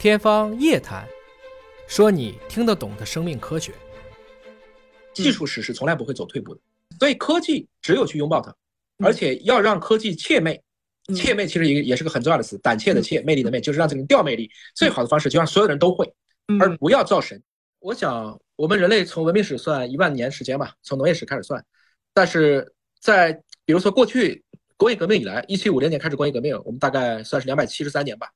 天方夜谭，说你听得懂的生命科学。技术史是从来不会走退步的，所以科技只有去拥抱它，而且要让科技怯魅。怯魅其实也也是个很重要的词，胆怯的怯，魅力的魅，就是让这个人掉魅力。最好的方式就让所有人都会，而不要造神。我想，我们人类从文明史算一万年时间吧，从农业史开始算，但是在比如说过去工业革命以来，一七五零年开始工业革命，我们大概算是两百七十三年吧，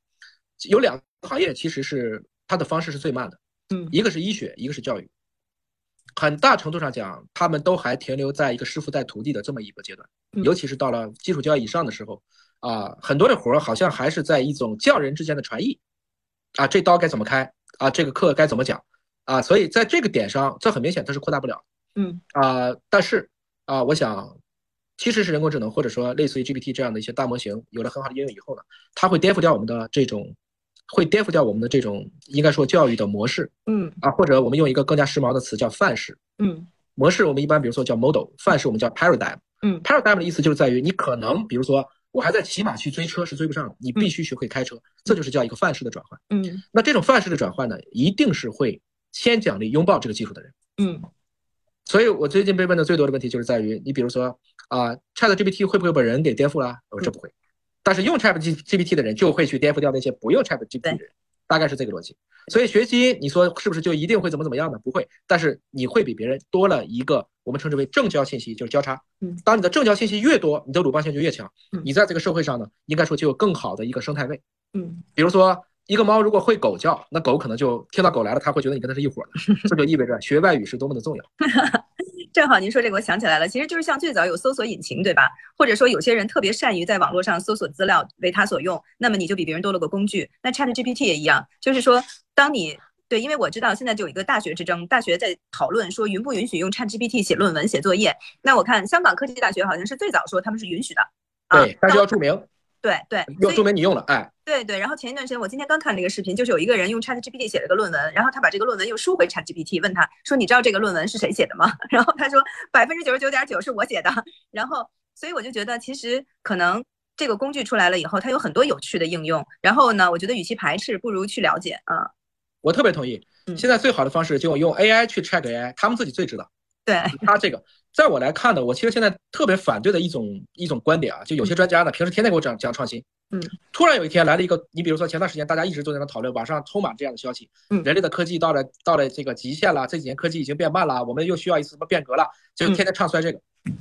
有两个行业其实是它的方式是最慢的，嗯，一个是医学，一个是教育。很大程度上讲，他们都还停留在一个师傅带徒弟的这么一个阶段，尤其是到了基础教育以上的时候，啊，很多的活儿好像还是在一种匠人之间的传艺，啊，这刀该怎么开啊，这个课该怎么讲。啊，所以在这个点上，这很明显它是扩大不了，嗯。啊，但是啊，我想，其实是人工智能或者说类似于 GPT 这样的一些大模型有了很好的应用以后呢，它会颠覆掉我们的这种。会颠覆掉我们的这种应该说教育的模式，嗯啊，或者我们用一个更加时髦的词叫范式，嗯模式我们一般比如说叫 model，范式我们叫 paradigm，嗯，paradigm 的意思就是在于你可能比如说我还在骑马去追车是追不上的，你必须学会开车，这就是叫一个范式的转换。嗯那这种范式的转换呢，一定是会先奖励拥抱这个技术的人。嗯所以我最近被问的最多的问题就是在于，你比如说啊，Chat GPT 会不会把人给颠覆了？我说这不会。但是用 Chat G GPT 的人就会去颠覆掉那些不用 Chat GPT 的人，大概是这个逻辑。所以学习，你说是不是就一定会怎么怎么样呢？不会，但是你会比别人多了一个我们称之为正交信息，就是交叉。嗯，当你的正交信息越多，你的鲁棒性就越强嗯。你在这个社会上呢，应该说就有更好的一个生态位。嗯比如说，一个猫如果会狗叫，那狗可能就听到狗来了，它会觉得你跟它是一伙的。这就意味着学外语是多么的重要。正好您说这个，我想起来了，其实就是像最早有搜索引擎，对吧？或者说有些人特别善于在网络上搜索资料，为他所用，那么你就比别人多了个工具。那 Chat GPT 也一样，就是说，当你对，因为我知道现在就有一个大学之争，大学在讨论说允不允许用 Chat GPT 写论文、写作业。那我看香港科技大学好像是最早说他们是允许的，对，但是要注明，对对，又说明你用了，哎。对对，然后前一段时间我今天刚看了一个视频，就是有一个人用 Chat GPT 写了个论文，然后他把这个论文又输回 Chat GPT，问他说：“你知道这个论文是谁写的吗？” 然后他说：“百分之九十九点九是我写的。”然后，所以我就觉得其实可能这个工具出来了以后，它有很多有趣的应用。然后呢，我觉得与其排斥，不如去了解啊。我特别同意，嗯现在最好的方式就用 AI 去 check AI，他们自己最知道。对，他这个，在我来看呢，我其实现在特别反对的一种一种观点啊，就有些专家呢，平时天天给我讲讲创新，嗯，突然有一天来了一个，你比如说前段时间大家一直都在那讨论，网上充满这样的消息，嗯人类的科技到了到了这个极限了，这几年科技已经变慢了，我们又需要一次什么变革了，就天天唱衰这个，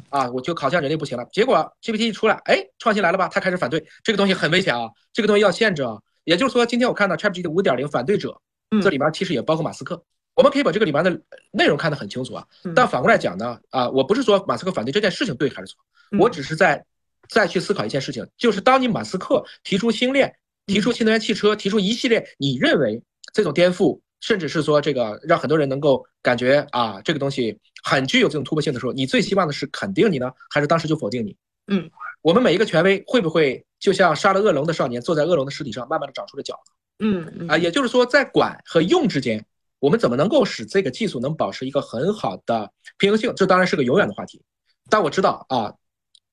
啊，我就好像人类不行了。结果 GPT 一出来，哎，创新来了吧？他开始反对这个东西很危险啊，这个东西要限制啊。也就是说，今天我看到 ChatGPT 五点零反对者，嗯这里面其实也包括马斯克。我们可以把这个里面的内容看得很清楚啊，嗯。但反过来讲呢，啊，我不是说马斯克反对这件事情对还是错，嗯。我只是在再去思考一件事情，就是当你马斯克提出星链、提出新能源汽车、提出一系列你认为这种颠覆，甚至是说这个让很多人能够感觉啊这个东西很具有这种突破性的时候，你最希望的是肯定你呢，还是当时就否定你？嗯，我们每一个权威会不会就像杀了恶龙的少年坐在恶龙的尸体上，慢慢的长出了脚？嗯嗯。啊，也就是说，在管和用之间，我们怎么能够使这个技术能保持一个很好的平衡性？这当然是个永远的话题。但我知道啊，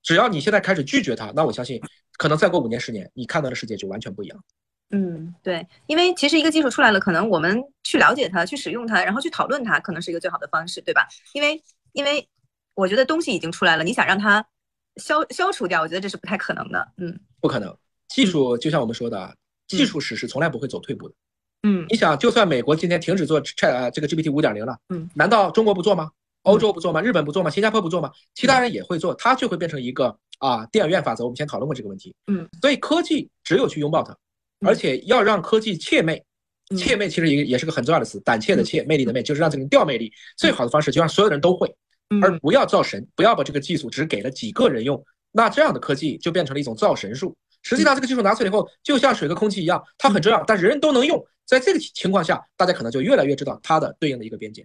只要你现在开始拒绝它，那我相信，可能再过五年、十年，你看到的世界就完全不一样。嗯，对，因为其实一个技术出来了，可能我们去了解它、去使用它，然后去讨论它，可能是一个最好的方式，对吧？因为因为我觉得东西已经出来了，你想让它消消除掉，我觉得这是不太可能的。嗯不可能，技术就像我们说的，技术史是从来不会走退步的。嗯你想，就算美国今天停止做 Chat 啊这个 GPT 五点零了，嗯，难道中国不做吗？欧洲不做吗？日本不做吗？新加坡不做吗？其他人也会做，它就会变成一个啊电影院法则。我们先讨论过这个问题。嗯，所以科技只有去拥抱它，而且要让科技怯魅。嗯怯魅其实也也是个很重要的词，胆怯的怯，魅力的魅，就是让这个人掉魅力。最好的方式就让所有人都会，而嗯不要造神，不要把这个技术只给了几个人用。那这样的科技就变成了一种造神术。实际上，这个技术拿出来以后，就像水和空气一样，它很重要，但人人都能用。在这个情况下，大家可能就越来越知道它的对应的一个边界。